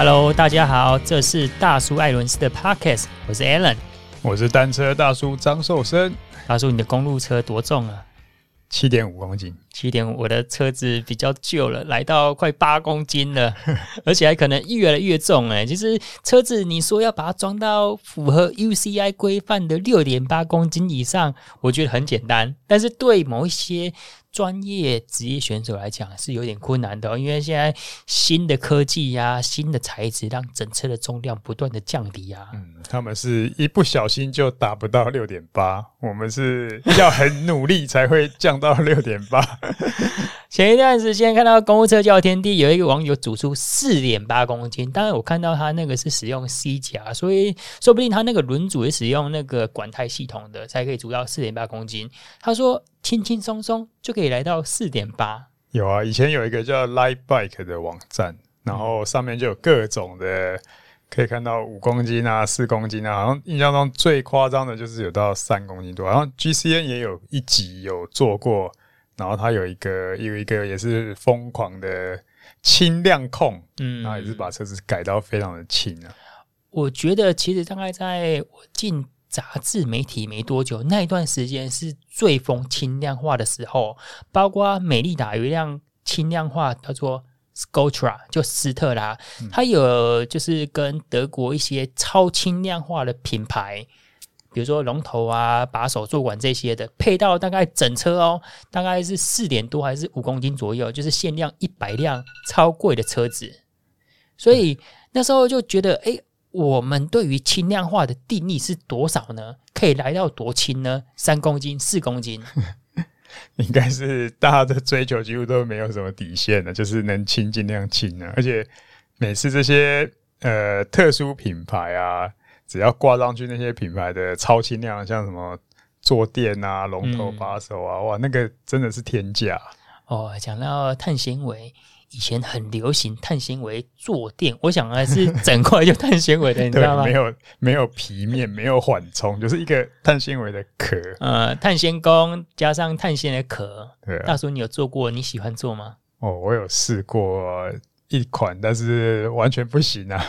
Hello，大家好，这是大叔艾伦斯的 Podcast，我是 Alan，我是单车大叔张寿生。大叔，你的公路车多重啊？七点五公斤，七点五，我的车子比较旧了，来到快八公斤了，而且还可能越来越重哎。其实车子你说要把它装到符合 UCI 规范的六点八公斤以上，我觉得很简单，但是对某一些专业职业选手来讲是有点困难的哦，因为现在新的科技呀、啊、新的材质，让整车的重量不断的降低啊。嗯，他们是一不小心就达不到六点八，我们是要很努力才会降到六点八。前一段时间看到公务车叫天地，有一个网友组出四点八公斤，当然我看到他那个是使用 C 夹，所以说不定他那个轮组也使用那个管胎系统的，才可以组到四点八公斤。他说轻轻松松就可以来到四点八。有啊，以前有一个叫 Light Bike 的网站，然后上面就有各种的，可以看到五公斤啊、四公斤啊，好像印象中最夸张的就是有到三公斤多。然后 GCN 也有一集有做过。然后它有一个有一个也是疯狂的轻量控，嗯，然后也是把车子改到非常的轻啊。我觉得其实大概在我进杂志媒体没多久，那一段时间是最疯轻量化的时候。包括美利达有一辆轻量化叫做 Scotra，就斯特拉，嗯、它有就是跟德国一些超轻量化的品牌。比如说龙头啊、把手、坐管这些的，配到大概整车哦，大概是四点多还是五公斤左右，就是限量一百辆超贵的车子。所以、嗯、那时候就觉得，哎，我们对于轻量化的定义是多少呢？可以来到多轻呢？三公斤、四公斤？应该是大家的追求几乎都没有什么底线的，就是能轻尽量轻啊。而且每次这些呃特殊品牌啊。只要挂上去那些品牌的超轻量，像什么坐垫啊、龙头把手啊，嗯、哇，那个真的是天价哦。讲到碳纤维，以前很流行碳纤维坐垫，我想还是 整块就碳纤维的，你知道吗？没有没有皮面，没有缓冲，就是一个碳纤维的壳。呃，碳纤工加上碳纤的壳。对、啊，大叔，你有做过？你喜欢做吗？哦，我有试过一款，但是完全不行啊。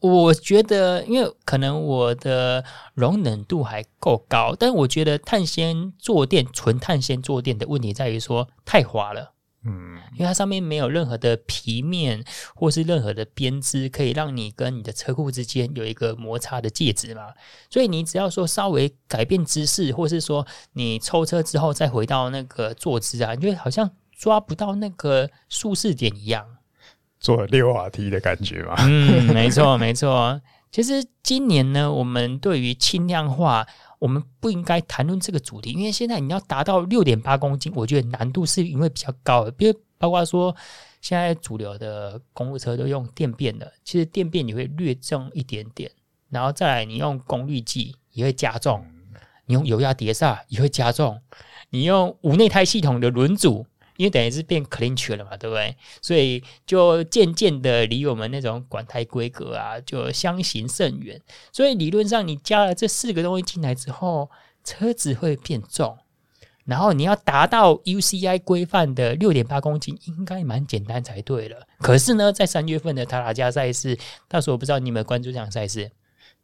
我觉得，因为可能我的容忍度还够高，但我觉得碳纤坐垫、纯碳纤坐垫的问题在于说太滑了，嗯，因为它上面没有任何的皮面或是任何的编织，可以让你跟你的车库之间有一个摩擦的介质嘛，所以你只要说稍微改变姿势，或是说你抽车之后再回到那个坐姿啊，你就好像抓不到那个舒适点一样。坐六滑梯的感觉嘛？嗯，没错，没错。其实今年呢，我们对于轻量化，我们不应该谈论这个主题，因为现在你要达到六点八公斤，我觉得难度是因为比较高的。比如包括说，现在主流的公路车都用电变的，其实电变也会略重一点点，然后再来你用功率计也会加重，你用油压碟刹也会加重，你用无内胎系统的轮组。因为等于是变 clinch 了嘛，对不对？所以就渐渐的离我们那种管胎规格啊，就相行甚远。所以理论上，你加了这四个东西进来之后，车子会变重。然后你要达到 UCI 规范的六点八公斤，应该蛮简单才对了。可是呢，在三月份的塔塔加赛事，到时候我不知道你有没有关注这场赛事？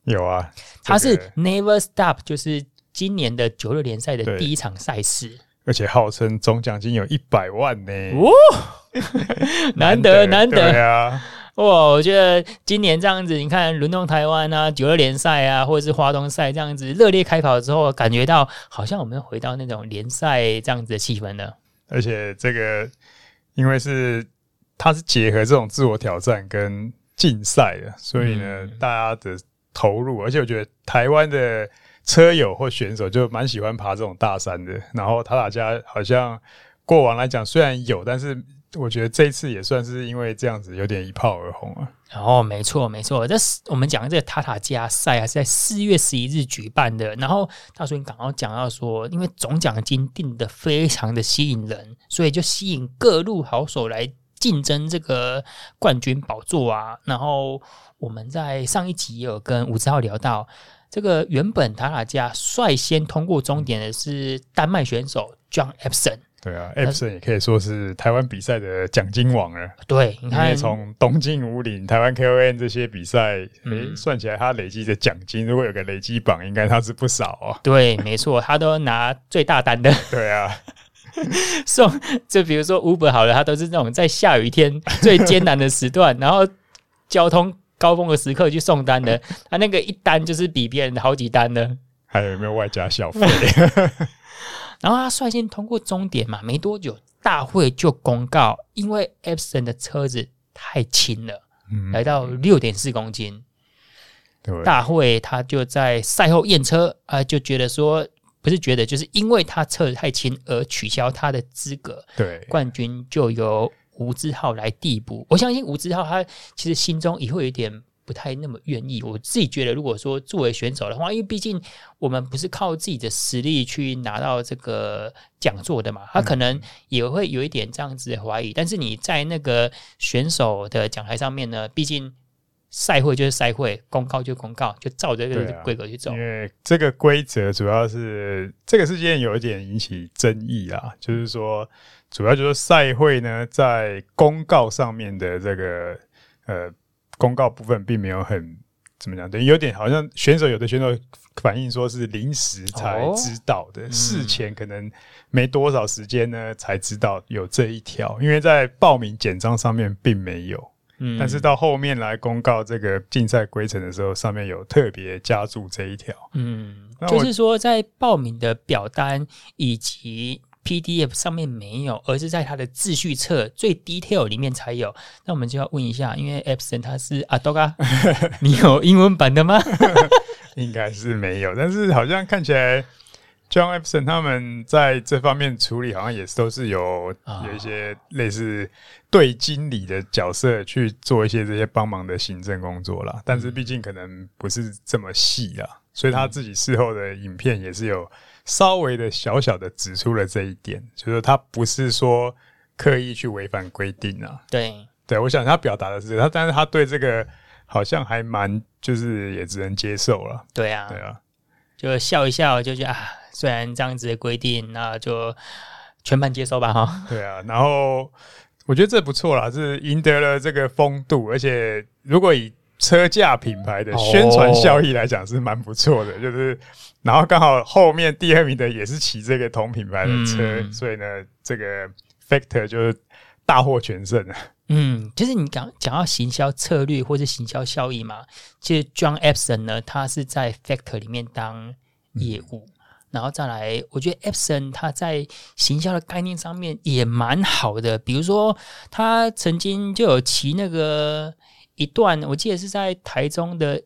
有啊，它是 Never Stop，就是今年的九六联赛的第一场赛事。而且号称总奖金有一百万呢！哦，难得难得，对啊！哇，我觉得今年这样子，你看轮动台湾啊，九二联赛啊，或者是花东赛这样子热烈开跑之后，感觉到好像我们回到那种联赛这样子的气氛了。而且这个因为是它是结合这种自我挑战跟竞赛的，所以呢，嗯、大家的投入，而且我觉得台湾的。车友或选手就蛮喜欢爬这种大山的，然后塔塔加好像过往来讲虽然有，但是我觉得这一次也算是因为这样子有点一炮而红啊。哦，没错没错，这是我们讲的这个塔塔加赛啊，是在四月十一日举办的。然后大叔你刚刚讲到说，因为总奖金定得非常的吸引人，所以就吸引各路好手来竞争这个冠军宝座啊。然后我们在上一集有跟吴志浩聊到，这个原本塔塔加率先通过终点的是丹麦选手 John Epson。对啊，Epson 也可以说是台湾比赛的奖金王了。对，你看，从东京五岭、台湾 KON 这些比赛，嗯，算起来他累积的奖金，如果有个累积榜，应该他是不少哦。对，没错，他都拿最大单的。对啊，送就比如说 Uber 好了，他都是那种在下雨天最艰难的时段，然后交通高峰的时刻去送单的，他那个一单就是比别人的好几单的。还有没有外加小费？然后他率先通过终点嘛，没多久大会就公告，因为 Epson 的车子太轻了，嗯、来到六点四公斤。大会他就在赛后验车啊、呃，就觉得说不是觉得，就是因为他车子太轻而取消他的资格。对，冠军就由吴志浩来递补。我相信吴志浩他其实心中也会有一点。不太那么愿意，我自己觉得，如果说作为选手的话，因为毕竟我们不是靠自己的实力去拿到这个讲座的嘛，他可能也会有一点这样子的怀疑。但是你在那个选手的讲台上面呢，毕竟赛会就是赛会，公告就公告，就照着这个规格去走。因为这个规则主要是这个事件有一点引起争议啊，就是说主要就是赛会呢在公告上面的这个呃。公告部分并没有很怎么讲，等于，有点好像选手有的选手反映说是临时才知道的，哦、事前可能没多少时间呢才知道有这一条，因为在报名简章上面并没有，嗯，但是到后面来公告这个竞赛规程的时候，上面有特别加注这一条，嗯，就是说在报名的表单以及。PDF 上面没有，而是在它的秩序册最 detail 里面才有。那我们就要问一下，因为 Epson 它是阿多嘎，你有英文版的吗？应该是没有，但是好像看起来 John Epson 他们在这方面处理，好像也是都是有有一些类似对经理的角色去做一些这些帮忙的行政工作啦。但是毕竟可能不是这么细啊，所以他自己事后的影片也是有。稍微的小小的指出了这一点，就是他不是说刻意去违反规定啊。对，对我想他表达的是他，但是他对这个好像还蛮，就是也只能接受了。对啊，对啊，就笑一笑，就觉得啊，虽然这样子的规定，那就全盘接受吧，哈。对啊，然后我觉得这不错啦，是赢得了这个风度，而且如果以车架品牌的宣传效益来讲，是蛮不错的，就是。然后刚好后面第二名的也是骑这个同品牌的车，嗯、所以呢，这个 Factor 就是大获全胜了。嗯，就是你讲讲到行销策略或者行销效益嘛，其实 John Epson 呢，他是在 Factor 里面当业务，嗯、然后再来，我觉得 Epson 他在行销的概念上面也蛮好的，比如说他曾经就有骑那个一段，我记得是在台中的。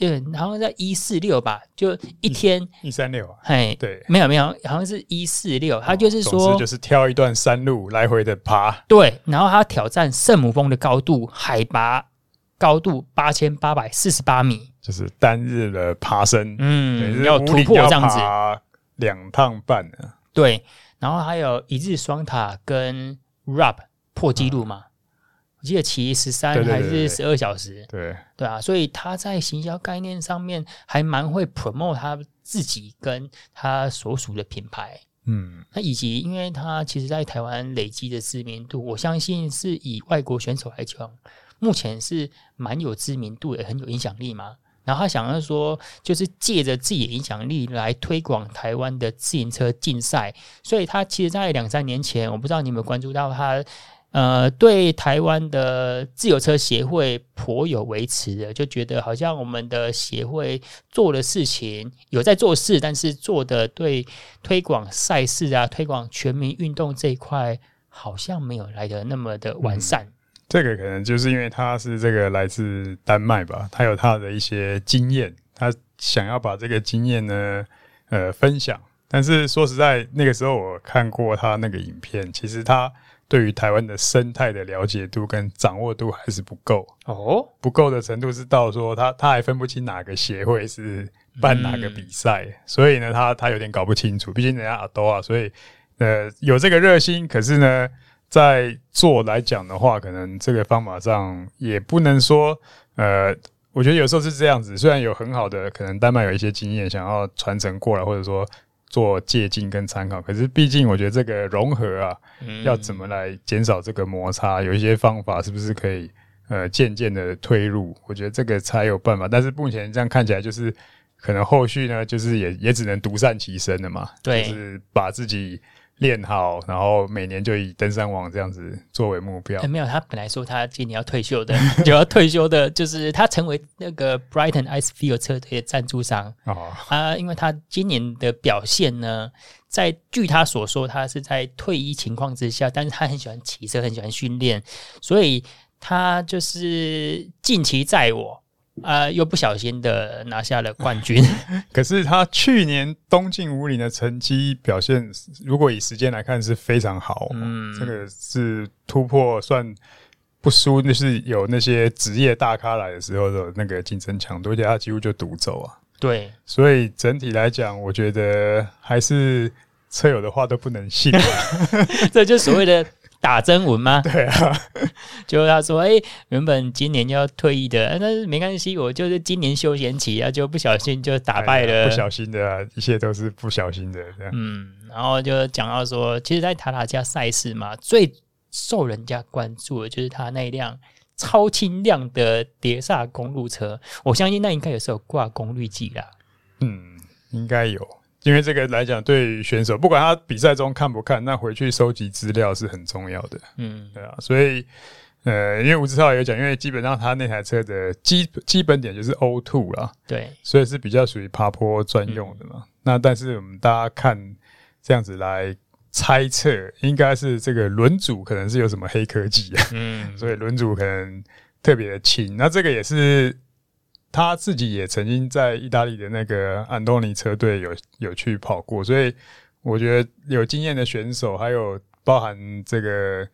嗯，好像在一四六吧，就一天一三六啊，嘿，对，没有没有，好像是一四六，他就是说，就是挑一段山路来回的爬，对，然后他挑战圣母峰的高度，海拔高度八千八百四十八米，就是单日的爬升，嗯，要突破这样子，两趟半呢，对，然后还有一日双塔跟 Rap 破纪录嘛。嗯我记得骑十三还是十二小时，对对啊，所以他在行销概念上面还蛮会 promote 他自己跟他所属的品牌，嗯，那以及因为他其实在台湾累积的知名度，我相信是以外国选手来讲，目前是蛮有知名度也很有影响力嘛。然后他想要说，就是借着自己的影响力来推广台湾的自行车竞赛，所以他其实，在两三年前，我不知道你有没有关注到他。呃，对台湾的自由车协会颇有维持的，就觉得好像我们的协会做的事情有在做事，但是做的对推广赛事啊、推广全民运动这一块，好像没有来的那么的完善。嗯，这个可能就是因为他是这个来自丹麦吧，他有他的一些经验，他想要把这个经验呢，呃，分享。但是说实在，那个时候我看过他那个影片，其实他。对于台湾的生态的了解度跟掌握度还是不够哦，不够的程度是到说他他还分不清哪个协会是办哪个比赛，嗯、所以呢，他他有点搞不清楚。毕竟人家阿多啊，所以呃有这个热心，可是呢，在做来讲的话，可能这个方法上也不能说，呃，我觉得有时候是这样子。虽然有很好的可能丹麦有一些经验想要传承过来，或者说做借鉴跟参考，可是毕竟我觉得这个融合啊，嗯、要怎么来减少这个摩擦，有一些方法是不是可以呃渐渐的推入？我觉得这个才有办法。但是目前这样看起来，就是可能后续呢，就是也也只能独善其身了嘛，对，就是把自己。练好，然后每年就以登山王这样子作为目标。欸、没有，他本来说他今年要退休的，就要退休的，就是他成为那个 Brighton Icefield 车队的赞助商。哦，啊，因为他今年的表现呢，在据他所说，他是在退役情况之下，但是他很喜欢骑车，很喜欢训练，所以他就是近期在我。啊、呃，又不小心的拿下了冠军。可是他去年东进五岭的成绩表现，如果以时间来看是非常好。嗯，这个是突破，算不输，就是有那些职业大咖来的时候的那个竞争强度，而且他几乎就独走啊。对，所以整体来讲，我觉得还是车友的话都不能信。这就是所谓的。打针文吗？对啊，就他说，哎、欸，原本今年要退役的，但是没关系，我就是今年休闲期啊，就不小心就打败了，不小心的、啊，一切都是不小心的，这样。嗯，然后就讲到说，其实，在塔塔加赛事嘛，最受人家关注的就是他那辆超轻量的碟刹公路车，我相信那应该也是有挂功率计啦。嗯，应该有。因为这个来讲，对于选手，不管他比赛中看不看，那回去收集资料是很重要的。嗯，对啊，所以呃，因为吴志浩也有讲，因为基本上他那台车的基基本点就是 O two 啦，对，所以是比较属于爬坡专用的嘛。嗯、那但是我们大家看这样子来猜测，应该是这个轮组可能是有什么黑科技啊，嗯，所以轮组可能特别的轻。那这个也是。他自己也曾经在意大利的那个安东尼车队有有去跑过，所以我觉得有经验的选手，还有包含这个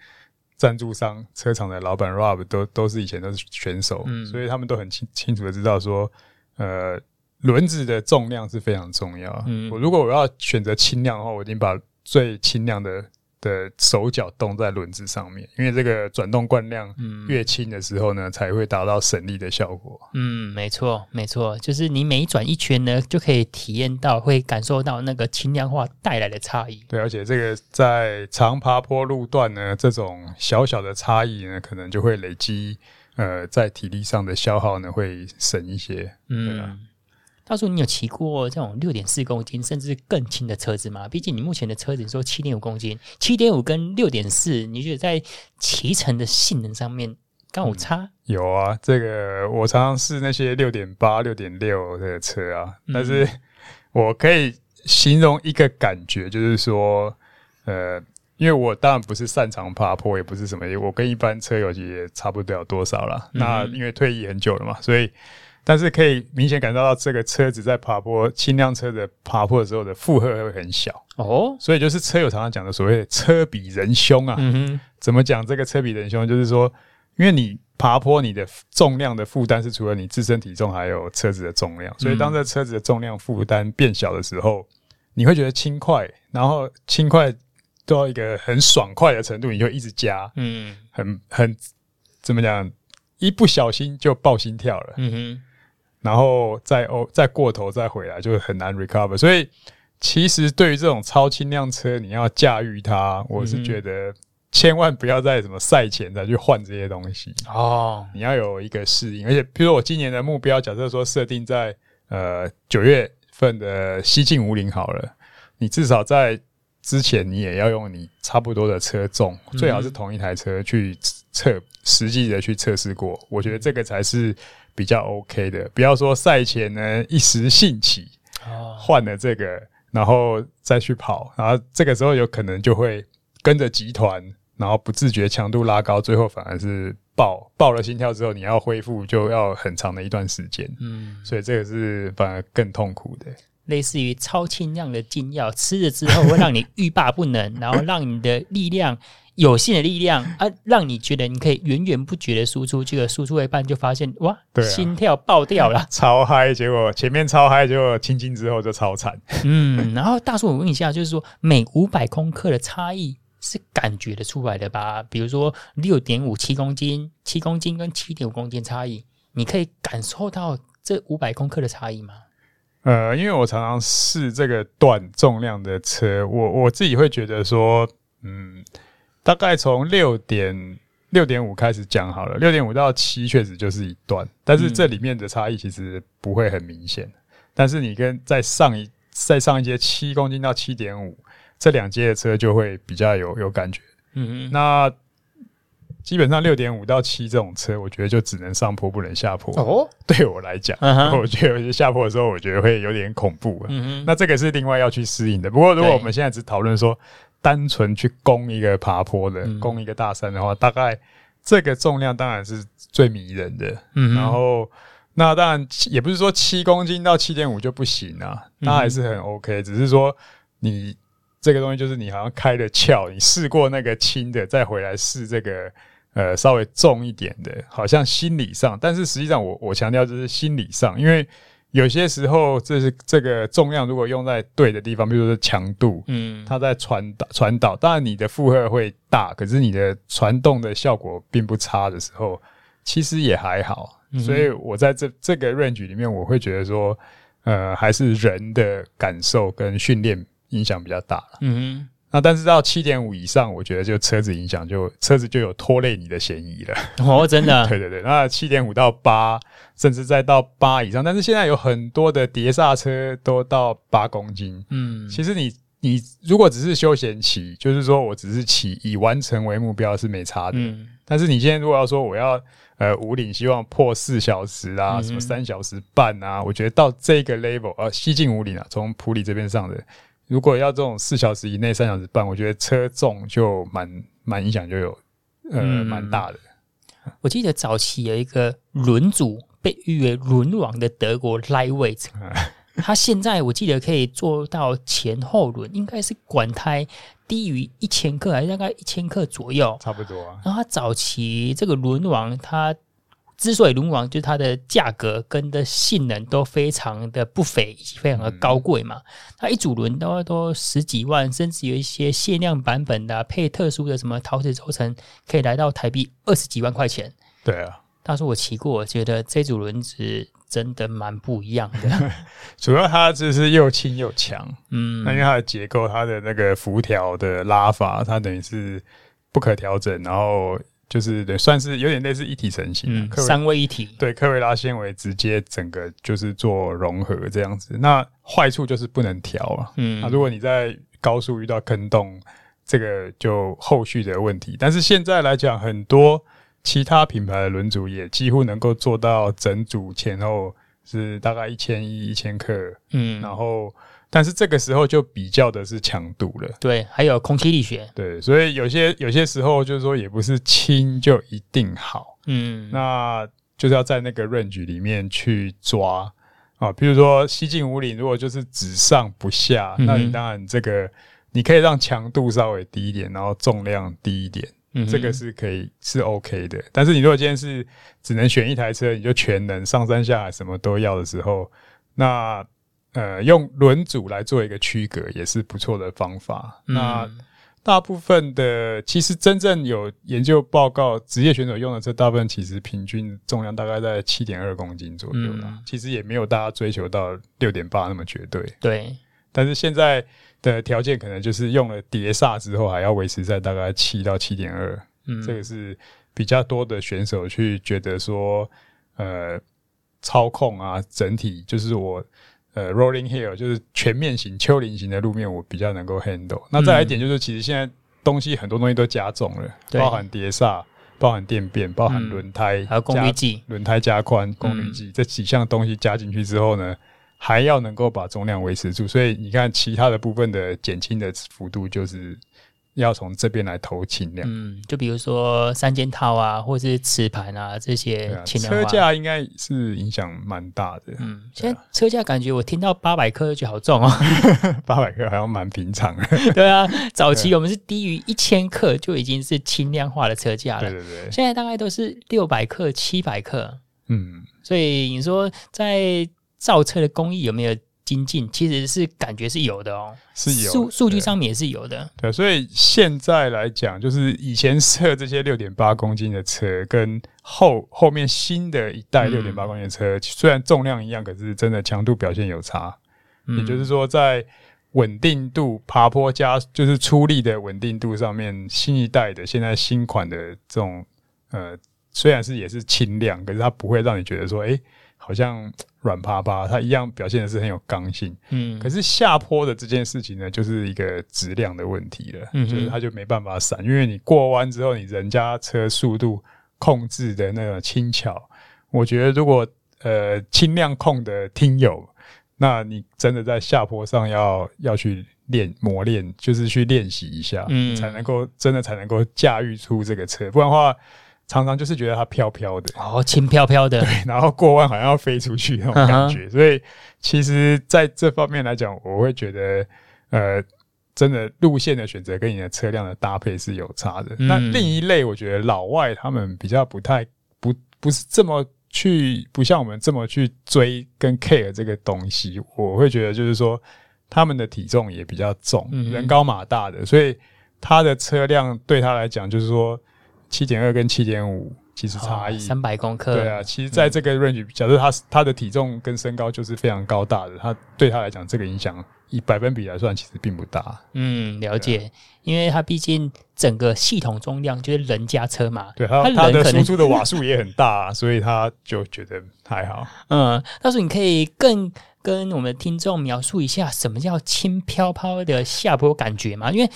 赞助商车厂的老板 Rob 都都是以前都是选手，嗯，所以他们都很清清楚的知道说，呃，轮子的重量是非常重要。嗯，我如果我要选择轻量的话，我已经把最轻量的。的手脚动在轮子上面，因为这个转动惯量越轻的时候呢，嗯、才会达到省力的效果。嗯，没错，没错，就是你每转一圈呢，就可以体验到，会感受到那个轻量化带来的差异。对，而且这个在长爬坡路段呢，这种小小的差异呢，可能就会累积，呃，在体力上的消耗呢，会省一些。嗯。大叔，你有骑过这种六点四公斤甚至更轻的车子吗？毕竟你目前的车子你说七点五公斤，七点五跟六点四，你觉得在骑乘的性能上面刚好差？有啊，这个我常常试那些六点八、六点六的车啊，但是我可以形容一个感觉，就是说，呃，因为我当然不是擅长爬坡，也不是什么，我跟一般车友也差不了多少了。嗯、那因为退役很久了嘛，所以。但是可以明显感受到这个车子在爬坡，轻量车的爬坡的时候的负荷会很小哦，所以就是车友常常讲的所谓的车比人凶啊。怎么讲这个车比人凶？就是说，因为你爬坡，你的重量的负担是除了你自身体重，还有车子的重量。所以当这车子的重量负担变小的时候，你会觉得轻快，然后轻快到一个很爽快的程度，你就一直加，嗯，很很怎么讲？一不小心就爆心跳了。嗯哼。然后再哦，再过头再回来，就很难 recover。所以，其实对于这种超轻量车，你要驾驭它，我是觉得千万不要在什么赛前再去换这些东西哦。你要有一个适应，而且，比如说我今年的目标，假设说设定在呃九月份的西进五岭好了，你至少在之前你也要用你差不多的车重，最好是同一台车去测实际的去测试过。我觉得这个才是。比较 OK 的，不要说赛前呢一时兴起换了这个，然后再去跑，然后这个时候有可能就会跟着集团，然后不自觉强度拉高，最后反而是爆爆了心跳之后，你要恢复就要很长的一段时间。嗯，所以这个是反而更痛苦的，类似于超轻量的禁药，吃了之后会让你欲罢不能，然后让你的力量。有限的力量啊，让你觉得你可以源源不绝的输出，结果输出一半就发现哇，对啊、心跳爆掉了，超嗨！结果前面超嗨，结果轻轻之后就超惨。嗯，然后大叔，我问一下，就是说每五百公克的差异是感觉得出来的吧？比如说六点五七公斤、七公斤跟七点五公斤差异，你可以感受到这五百公克的差异吗？呃，因为我常常试这个短重量的车，我我自己会觉得说，嗯，大概从六点六点五开始讲好了，六点五到七确实就是一段，但是这里面的差异其实不会很明显。嗯、但是你跟再上一再上一阶七公斤到七点五。这两阶的车就会比较有有感觉，嗯嗯，那基本上六点五到七这种车，我觉得就只能上坡不能下坡。哦，对我来讲，我觉得有些下坡的时候，我觉得会有点恐怖。嗯哼，那这个是另外要去适应的。不过如果我们现在只讨论说单纯去攻一个爬坡的，攻一个大山的话，大概这个重量当然是最迷人的。嗯，然后那当然也不是说七公斤到七点五就不行啊，那还是很 OK，只是说你。这个东西就是你好像开了窍，你试过那个轻的，再回来试这个呃稍微重一点的，好像心理上，但是实际上我我强调就是心理上，因为有些时候这是这个重量如果用在对的地方，比如说强度，嗯，它在传导传导，当然你的负荷会大，可是你的传动的效果并不差的时候，其实也还好。所以我在这这个 range 里面，我会觉得说，呃，还是人的感受跟训练。影响比较大了，嗯哼，那但是到七点五以上，我觉得就车子影响就车子就有拖累你的嫌疑了。哦，真的，对对对。那七点五到八，甚至再到八以上，但是现在有很多的碟刹车都到八公斤。嗯，其实你你如果只是休闲骑，就是说我只是骑以完成为目标是没差的。嗯，但是你现在如果要说我要呃五岭希望破四小时啊，什么三小时半啊，我觉得到这个 level 呃西进五岭啊，从普里这边上的。如果要这种四小时以内、三小时半，我觉得车重就蛮蛮影响，就有呃蛮、嗯、大的。我记得早期有一个轮组被誉为轮王的德国 Lightweight，他现在我记得可以做到前后轮应该是管胎低于一千克，还是大概一千克左右，差不多啊。然后他早期这个轮王他。之所以轮王就是它的价格跟的性能都非常的不菲，以及非常的高贵嘛，它一组轮都都十几万，甚至有一些限量版本的、啊、配特殊的什么陶瓷轴承，可以来到台币二十几万块钱。对啊，当时我骑过，我觉得这组轮子真的蛮不一样的。主要它就是又轻又强，嗯，那因为它的结构，它的那个辐条的拉法，它等于是不可调整，然后。就是对，算是有点类似一体成型，嗯，三位一体。对，科维拉纤维直接整个就是做融合这样子。那坏处就是不能调啊。嗯，那如果你在高速遇到坑洞，这个就后续的问题。但是现在来讲，很多其他品牌的轮组也几乎能够做到整组前后是大概一千一一千克。嗯，然后。但是这个时候就比较的是强度了，对，还有空气力学，对，所以有些有些时候就是说也不是轻就一定好，嗯，那就是要在那个 range 里面去抓。啊，比如说西进五岭，如果就是只上不下，嗯、那你当然这个你可以让强度稍微低一点，然后重量低一点，嗯。哼，这个是可以是 OK 的。但是你如果今天是只能选一台车，你就全能上山下海什么都要的时候，那。呃，用轮组来做一个区隔也是不错的方法。嗯、那大部分的其实真正有研究报告，职业选手用的这，大部分其实平均重量大概在七点二公斤左右啦。嗯、其实也没有大家追求到六点八那么绝对。对。但是现在的条件可能就是用了碟刹之后，还要维持在大概七到七点二。嗯。这个是比较多的选手去觉得说，呃，操控啊，整体就是我。呃，rolling hill 就是全面型、丘陵型的路面，我比较能够 handle。那再来一点就是，其实现在东西很多东西都加重了，对包含碟刹、包含电变、包含轮胎、嗯，还有功率计、轮胎加宽、功率计、嗯、这几项东西加进去之后呢，还要能够把重量维持住。所以你看，其他的部分的减轻的幅度就是。要从这边来投轻量，嗯，就比如说三件套啊，或是磁盘啊这些轻量化，车价应该是影响蛮大的。嗯，现在车价感觉我听到八百克就好重哦，八百克好像蛮平常的。对啊，早期我们是低于一千克就已经是轻量化的车价了。对对对，现在大概都是六百克、七百克。嗯，所以你说在造车的工艺有没有精进，其实是感觉是有的哦，是有数数据上面也是有的。对，所以现在来讲，就是以前测这些六点八公斤的车，跟后后面新的一代六点八公斤的车，嗯，虽然重量一样，可是真的强度表现有差。嗯，也就是说，在稳定度、爬坡加就是出力的稳定度上面，新一代的现在新款的这种呃，虽然是也是轻量，可是它不会让你觉得说，哎，好像。软趴趴，它一样表现的是很有刚性。嗯，可是下坡的这件事情呢，就是一个质量的问题了。嗯，就是它就没办法闪，因为你过弯之后，你人家车速度控制的那个轻巧，我觉得如果呃轻量控的听友，那你真的在下坡上要要去练磨练，就是去练习一下，嗯，才能够真的才能够驾驭出这个车，不然的话。常常就是觉得它飘飘的，哦，轻飘飘的，对，然后过弯好像要飞出去那种感觉，uh. 所以其实在这方面来讲，我会觉得，呃，真的路线的选择跟你的车辆的搭配是有差的。那、嗯、另一类，我觉得老外他们比较不太不不是这么去，不像我们这么去追跟 care 这个东西。我会觉得就是说，他们的体重也比较重，嗯、人高马大的，所以他的车辆对他来讲就是说。七点二跟七点五其实差异三百公克，对啊，其实在这个 range，假设他他的体重跟身高就是非常高大的，他对他来讲这个影响以百分比来算其实并不大。嗯，了解，因为他毕竟整个系统重量就是人家车嘛，对，他他的输出的瓦数也很大，所以他就觉得还好。嗯，到时候你可以更跟我们的听众描述一下什么叫轻飘飘的下坡感觉嘛？因为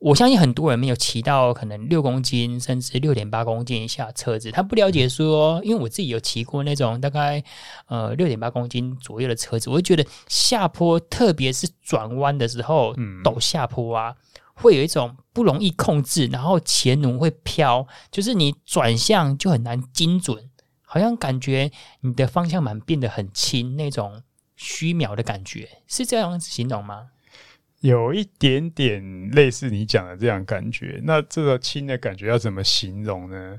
我相信很多人没有骑到可能六公斤甚至六点八公斤以下车子，他不了解说，因为我自己有骑过那种大概呃六点八公斤左右的车子，我会觉得下坡，特别是转弯的时候，陡下坡啊，会有一种不容易控制，然后前轮会飘，就是你转向就很难精准，好像感觉你的方向盘变得很轻，那种虚渺的感觉，是这样子形容吗？有一点点类似你讲的这样感觉，那这个轻的感觉要怎么形容呢？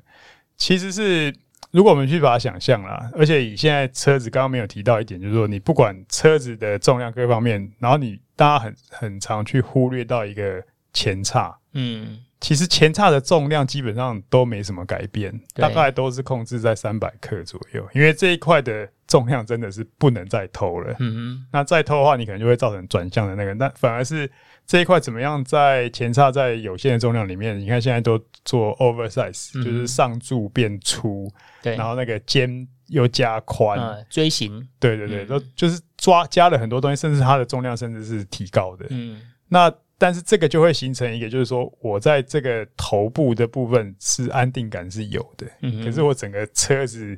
其实是如果我们去把它想象啦，而且以现在车子刚刚没有提到一点，就是说你不管车子的重量各方面，然后你大家很很常去忽略到一个前叉，嗯。其实前叉的重量基本上都没什么改变，大概都是控制在三百克左右。因为这一块的重量真的是不能再偷了。嗯哼，那再偷的话，你可能就会造成转向的那个。那反而是这一块怎么样在前叉在有限的重量里面？你看现在都做 oversize，嗯，就是上柱变粗，对，然后那个肩又加宽，嗯，锥形。对对对，都，嗯，就是抓加了很多东西，甚至它的重量甚至是提高的。嗯，那。但是这个就会形成一个，就是说我在这个头部的部分是安定感是有的，嗯，可是我整个车子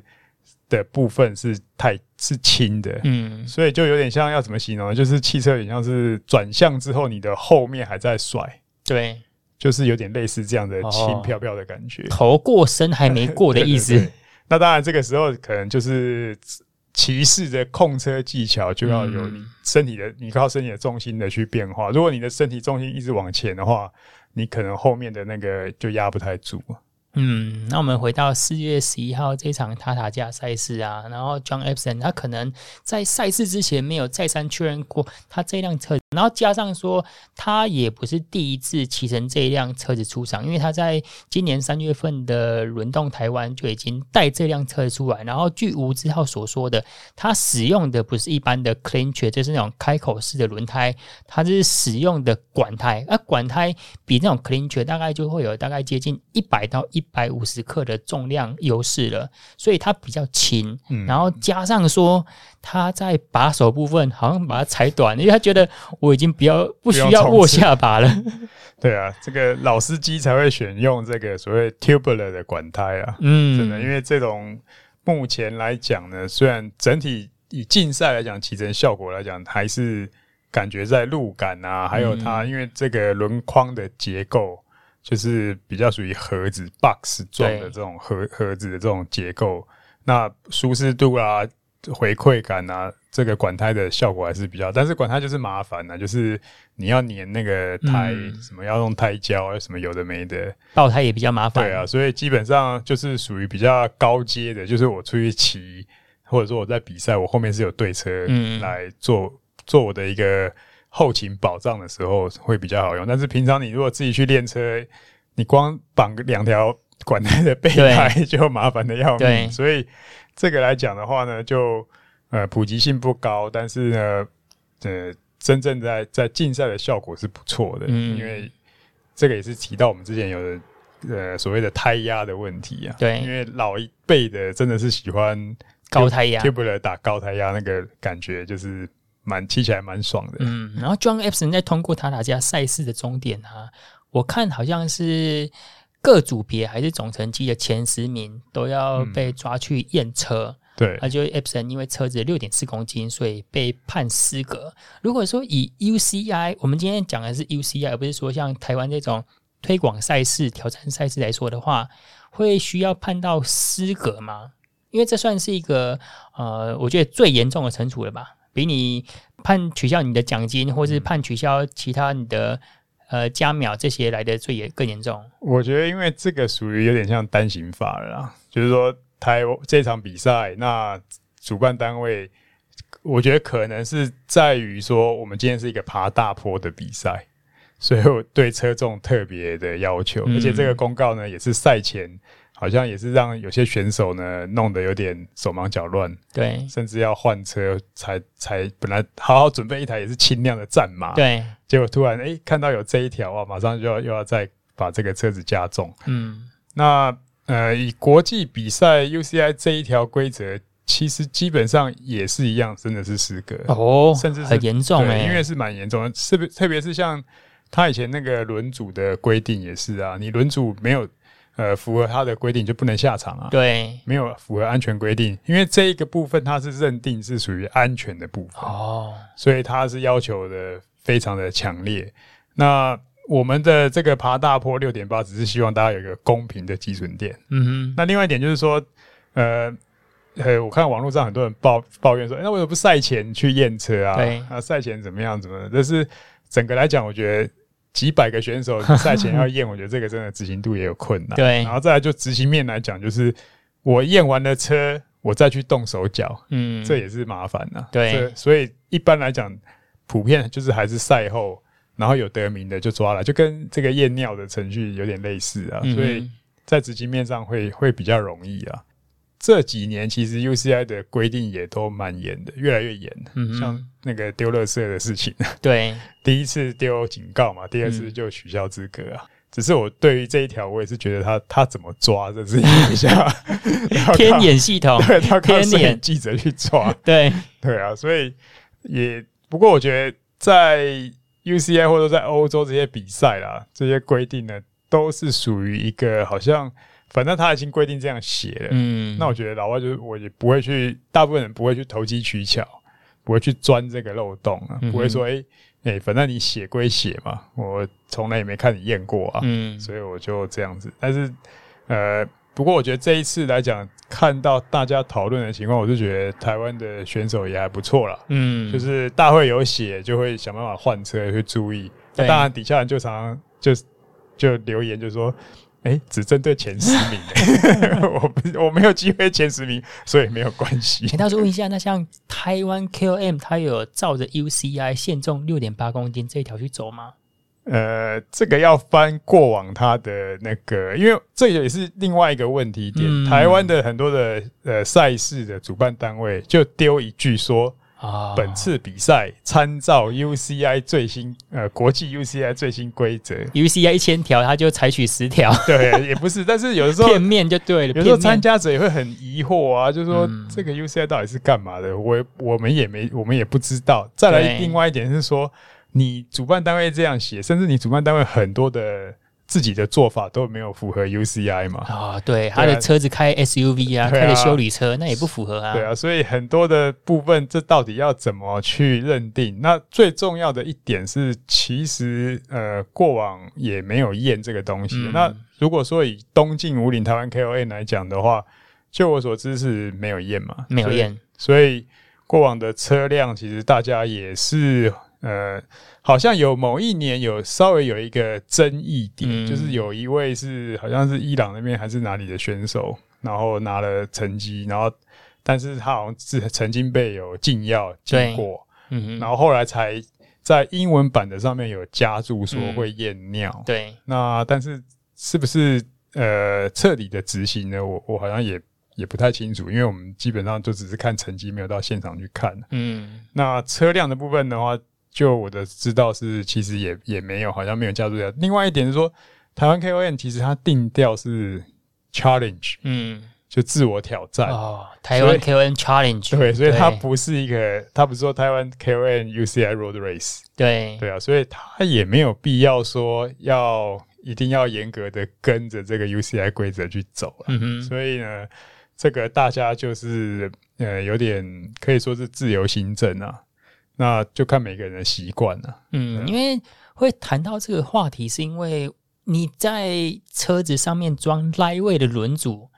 的部分是太是轻的，嗯，所以就有点像要怎么形容呢？就是汽车有点像是转向之后，你的后面还在甩，对，就是有点类似这样的轻飘飘的感觉，哦，头过身还没过的意思。那当然这个时候可能就是。骑士的控车技巧就要有你身体的，嗯、你靠身体的重心的去变化。如果你的身体重心一直往前的话，你可能后面的那个就压不太住。嗯，那我们回到四月十一号这场塔塔加赛事啊，然后 John Epson 他可能在赛事之前没有再三确认过他这辆车，然后加上说他也不是第一次骑乘这一辆车子出场，因为他在今年三月份的轮动台湾就已经带这辆车出来，然后据吴志浩所说的，他使用的不是一般的 clincher，就是那种开口式的轮胎，他是使用的管胎，而管胎比那种 clincher 大概就会有大概接近一百到一。一百五十克的重量优势了，所以它比较轻，嗯，然后加上说它在把手部分好像把它裁短，因为他觉得我已经不要不需要握下巴了。对啊，这个老司机才会选用这个所谓 tubular 的管胎啊，嗯，真的，因为这种目前来讲呢，虽然整体以竞赛来讲，骑乘效果来讲，还是感觉在路感啊，还有它因为这个轮框的结构。就是比较属于盒子 box 状的这种盒盒子的这种结构，那舒适度啊、回馈感啊，这个管胎的效果还是比较，但是管胎就是麻烦啊，就是你要粘那个胎，嗯、什么要用胎胶，什么有的没的，爆胎也比较麻烦。对啊，所以基本上就是属于比较高阶的，就是我出去骑，或者说我在比赛，我后面是有对车来做做我的一个后勤保障的时候会比较好用。但是平常你如果自己去练车，你光绑两条管带的备胎就麻烦的要命。所以这个来讲的话呢，就呃普及性不高，但是呢，呃，真正在在竞赛的效果是不错的。嗯，因为这个也是提到我们之前有的。呃，所谓的胎压的问题啊，对，因为老一辈的真的是喜欢高胎压，tubular 打高胎压那个感觉就是蛮骑起来蛮爽的。嗯，然后 John Epson 在通过塔塔加赛事的终点啊，我看好像是各组别还是总成绩的前十名都要被抓去验车。嗯、对，而就 Epson 因为车子六点四公斤，所以被判失格。如果说以 UCI，我们今天讲的是 UCI，而不是说像台湾这种。推广赛事、挑战赛事来说的话，会需要判到失格吗？因为这算是一个呃，我觉得最严重的惩处了吧，比你判取消你的奖金，或是判取消其他你的呃加秒这些来的最严更严重。我觉得，因为这个属于有点像单行法了啦，就是说台这场比赛，那主办单位，我觉得可能是在于说，我们今天是一个爬大坡的比赛。所以我对车重特别的要求，而且这个公告呢，也是赛前好像也是让有些选手呢弄得有点手忙脚乱，对，甚至要换车才才本来好好准备一台也是轻量的战马，对，结果突然哎、欸、看到有这一条啊，马上就要又要再把这个车子加重，嗯，那呃以国际比赛 UCI 这一条规则，其实基本上也是一样，真的是失格。哦，甚至是很严重哎，因为是蛮严重的，特别特别是像。他以前那个轮组的规定也是啊，你轮组没有呃符合他的规定就不能下场啊。对，没有符合安全规定，因为这一个部分它是认定是属于安全的部分哦，所以它是要求的非常的强烈。那我们的这个爬大坡六点八，只是希望大家有一个公平的基准点。嗯哼。那另外一点就是说，呃呃，我看网络上很多人抱抱怨说，那为什么不赛前去验车啊？对啊，赛前怎么样？怎么？但是整个来讲，我觉得。几百个选手赛前要验，我觉得这个真的执行度也有困难。对，然后再来就执行面来讲，就是我验完了车，我再去动手脚，嗯，这也是麻烦呐。对，所以一般来讲，普遍就是还是赛后，然后有得名的就抓了，就跟这个验尿的程序有点类似啊。所以在执行面上会会比较容易啊。这几年其实 UCI 的规定也都蛮严的，越来越严。嗯，像那个丢垃圾的事情，对，第一次丢警告嘛，第二次就取消资格啊。嗯、只是我对于这一条，我也是觉得他他怎么抓，这是一下。天眼系统，对，他靠摄影记者去抓，对。对啊，所以也不过我觉得在 UCI 或者在欧洲这些比赛啦，这些规定呢，都是属于一个好像。反正他已经规定这样写了，嗯，那我觉得老外就是我也不会去，大部分人不会去投机取巧，不会去钻这个漏洞啊，嗯、不会说，哎、欸，哎、欸，反正你写归写嘛，我从来也没看你验过啊，嗯，所以我就这样子。但是，呃，不过我觉得这一次来讲，看到大家讨论的情况，我就觉得台湾的选手也还不错啦。嗯，就是大会有写，就会想办法换车去注意。那当然，底下人就常常就就留言就说。哎、欸，只针对前十名，我不我没有机会前十名，所以没有关系。请大叔问一下，那像台湾 KOM，它有照着 UCI 限重六点八公斤这一条去走吗？呃，这个要翻过往它的那个，因为这也是另外一个问题点。嗯、台湾的很多的呃赛事的主办单位就丢一句说。本次比赛参照 UCI 最新呃国际 UCI 最新规则，UCI 一千条，他就采取十条。对，也不是，但是有的时候 片面就对了。有时候参加者也会很疑惑啊，就是说这个 UCI 到底是干嘛的？我我们也没，我们也不知道。再来，另外一点是说，你主办单位这样写，甚至你主办单位很多的。自己的做法都没有符合 UCI 嘛？啊，对，他的车子开 SUV 啊，开的修理车，那也不符合啊。对啊，所以很多的部分，这到底要怎么去认定？那最重要的一点是，其实呃，过往也没有验这个东西。那如果说以东进五岭台湾 KOA 来讲的话，就我所知是没有验嘛，没有验。所以过往的车辆，其实大家也是呃。好像有某一年有稍微有一个争议点，嗯、就是有一位是好像是伊朗那边还是哪里的选手，然后拿了成绩，然后但是他好像是曾经被有禁药禁过，嗯，然后后来才在英文版的上面有加注说会验尿，嗯、对，那但是是不是呃彻底的执行呢？我我好像也也不太清楚，因为我们基本上就只是看成绩，没有到现场去看，嗯，那车辆的部分的话，就我的知道是其实也也没有，好像没有加入掉。另外一点是说，台湾 KON 其实它定调是 challenge，嗯。就自我挑战。哦，台湾 KON challenge，对，所以它不是一个，它不是说台湾 KON UCI Road Race 对。对啊，所以它也没有必要说要一定要严格的跟着这个 UCI 规则去走了，嗯哼，所以呢，这个大家就是呃有点可以说是自由行政啊，那就看每个人的习惯了，嗯，因为会谈到这个话题，是因为你在车子上面装 Lightweight 的轮组。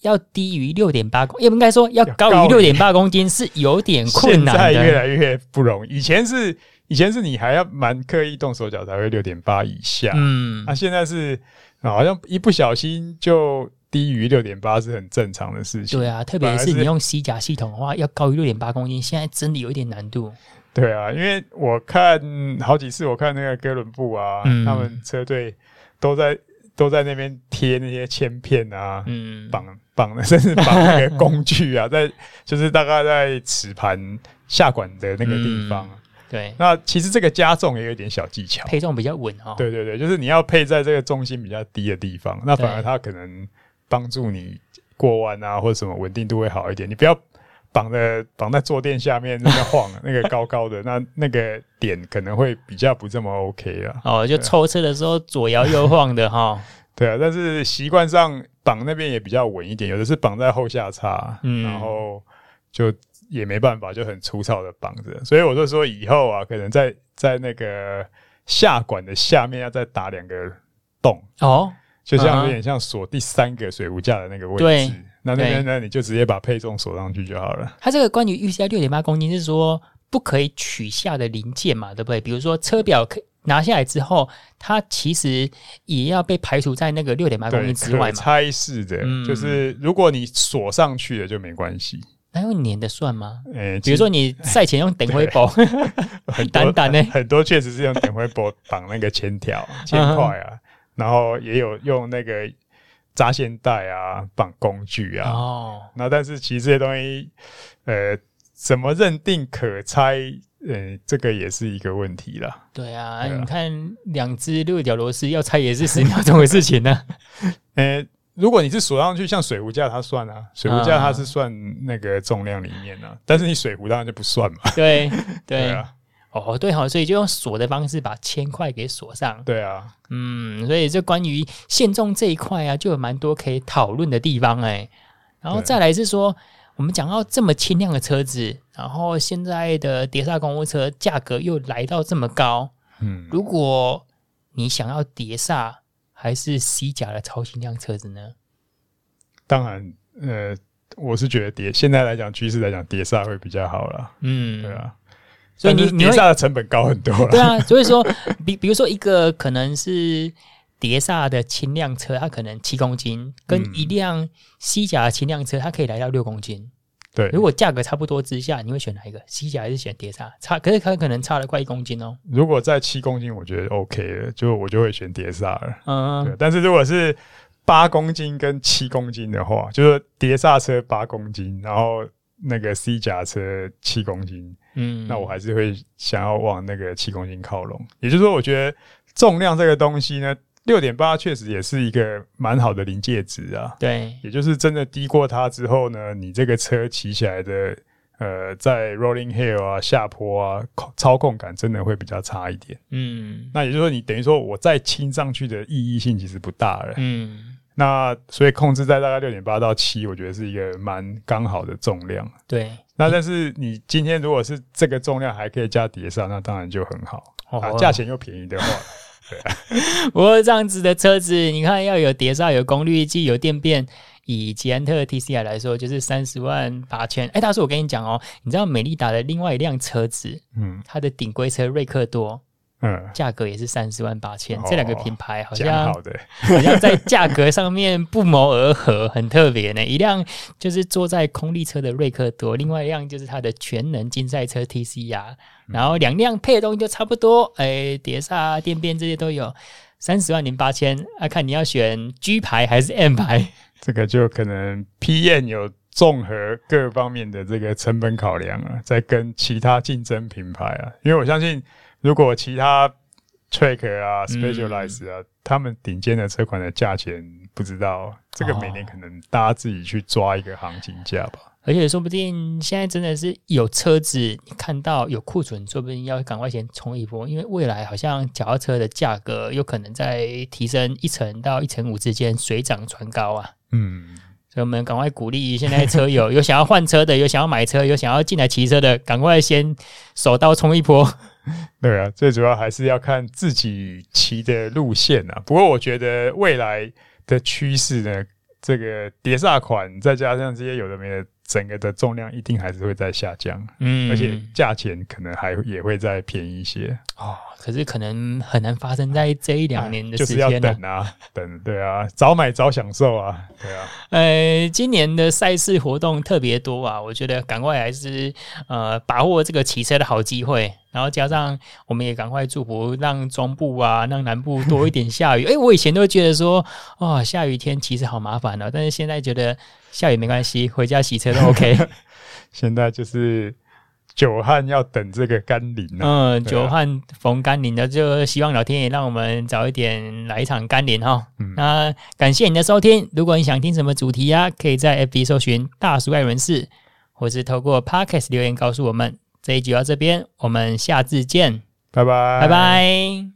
要低于六点八公，也不应该说要高于六点八公斤是有点困难的。现在越来越不容易。以前是以前是你还要蛮刻意动手脚才会六点八以下，嗯，那、啊、现在是好像一不小心就低于六点八是很正常的事情。对啊，特别是你用西甲系统的话，要高于六点八公斤，现在真的有一点难度。对啊，因为我看好几次，我看那个哥伦布啊，嗯、他们车队都在。都在那边贴那些铅片啊，嗯，绑绑的，甚至绑那个工具啊，在就是大概在齿盘下管的那个地方。嗯、对，那其实这个加重也有点小技巧，配重比较稳哈。对对对，就是你要配在这个重心比较低的地方，那反而它可能帮助你过弯啊，或者什么稳定度会好一点。你不要。绑在绑在坐垫下面那个晃，那个高高的，那那个点可能会比较不这么 OK 啊。哦，就抽车的时候左摇右晃的哈。对啊，但是习惯上绑那边也比较稳一点，有的是绑在后下叉，嗯，然后就也没办法，就很粗糙的绑着。所以我就说以后啊，可能在在那个下管的下面要再打两个洞哦，就像有点像锁第三个水壶架的那个位置。对那那那那？你就直接把配重锁上去就好了。它这个关于 UCI 六点八公斤是说不可以取下的零件嘛，对不对？比如说车表可拿下来之后，它其实也要被排除在那个六点八公斤之外嘛。拆是的，嗯、就是如果你锁上去了就没关系。那用粘的算吗？诶、欸，比如说你赛前用等灰布，很单单呢，很多确实是用等灰布绑那个铅条、铅块啊，然后也有用那个。扎线带啊，绑工具啊，哦，那但是其实这些东西，呃，怎么认定可拆？嗯，这个也是一个问题啦。对啊，你看两只六角螺丝要拆也是十秒钟的事情呢、啊。呃，如果你是锁上去，像水壶架它算啊，水壶架它是算那个重量里面呢、但是你水壶当然就不算嘛。对 对，对啊。哦，对好，所以就用锁的方式把铅块给锁上。对啊，嗯，所以这关于限重这一块啊，就有蛮多可以讨论的地方哎。然后再来是说，我们讲到这么轻量的车子，然后现在的碟刹公务车价格又来到这么高，嗯，如果你想要碟刹还是 C 甲的超轻量车子呢？当然，呃，我是觉得碟现在来讲趋势来讲，碟刹会比较好了。嗯，对啊。所以你碟刹的成本高很多了。对啊，所以说，比比如说一个可能是碟刹的轻量车，它可能七公斤，跟一辆西甲的轻量车，它可以来到六公斤。对，如果价格差不多之下，你会选哪一个西甲还是选碟刹？差，可是它可能差了快一公斤哦。如果在七公斤，我觉得 OK 了，就我就会选碟刹了。嗯，对。但是如果是八公斤跟七公斤的话，就是碟刹车八公斤，然后那个西甲车七公斤。嗯，那我还是会想要往那个七公斤靠拢。也就是说，我觉得重量这个东西呢，六点八确实也是一个蛮好的临界值啊。对，也就是真的低过它之后呢，你这个车骑起来的，呃，在 rolling hill 啊、下坡啊，操控感真的会比较差一点。嗯，那也就是说，你等于说我再轻上去的意义性其实不大了。嗯。那所以控制在大概六点八到七，我觉得是一个蛮刚好的重量。对，那但是你今天如果是这个重量还可以加碟刹，那当然就很好。哦、啊，价钱又便宜的话，对啊。不过这样子的车子，你看要有碟刹、有功率计、有电变，以捷安特 TCI 来说，就是三十万八千。哎，大叔，我跟你讲哦，你知道美利达的另外一辆车子，嗯，它的顶规车瑞克多。嗯，价格也是三十万八千，这两个品牌好像讲好的，好像在价格上面不谋而合，很特别呢。一辆就是坐在空力车的瑞克多，另外一辆就是它的全能竞赛车 TCR，然后两辆配的东西就差不多，哎，碟刹、电变这些都有，三十万零八千，啊，看你要选 G 牌还是 M 牌，这个就可能 PM 有综合各方面的这个成本考量啊，在跟其他竞争品牌啊，因为我相信。如果其他 Track 啊、Specialized 啊，嗯、他们顶尖的车款的价钱不知道，这个每年可能大家自己去抓一个行情价吧。而且说不定现在真的是有车子，你看到有库存，说不定要赶快先冲一波，因为未来好像脚踏车的价格有可能在提升一成到一成五之间水涨船高啊。嗯，所以我们赶快鼓励现在车友有想要换车的，有想要买车，有想要进来骑车的，赶快先手刀冲一波。对啊，最主要还是要看自己骑的路线啊。不过我觉得未来的趋势呢，这个碟刹款再加上这些有的没的。整个的重量一定还是会在下降，嗯，而且价钱可能还也会再便宜一些哦。可是可能很难发生在这一两年的时间，啊，就是要等啊，等，对啊，早买早享受啊，对啊。呃，今年的赛事活动特别多啊，我觉得赶快还是呃把握这个骑车的好机会，然后加上我们也赶快祝福让中部啊，让南部多一点下雨。哎，我以前都觉得说哇，下雨天其实好麻烦哦，但是现在觉得。下雨没关系，回家洗车都 OK。现在就是久旱要等这个甘霖、啊、嗯，啊、久旱逢甘霖的，就希望老天爷让我们早一点来一场甘霖哈。嗯、那感谢你的收听，如果你想听什么主题呀、啊，可以在 FB 搜寻大叔爱人士，或是透过 Podcast 留言告诉我们。这一集到这边，我们下次见，拜拜，拜拜。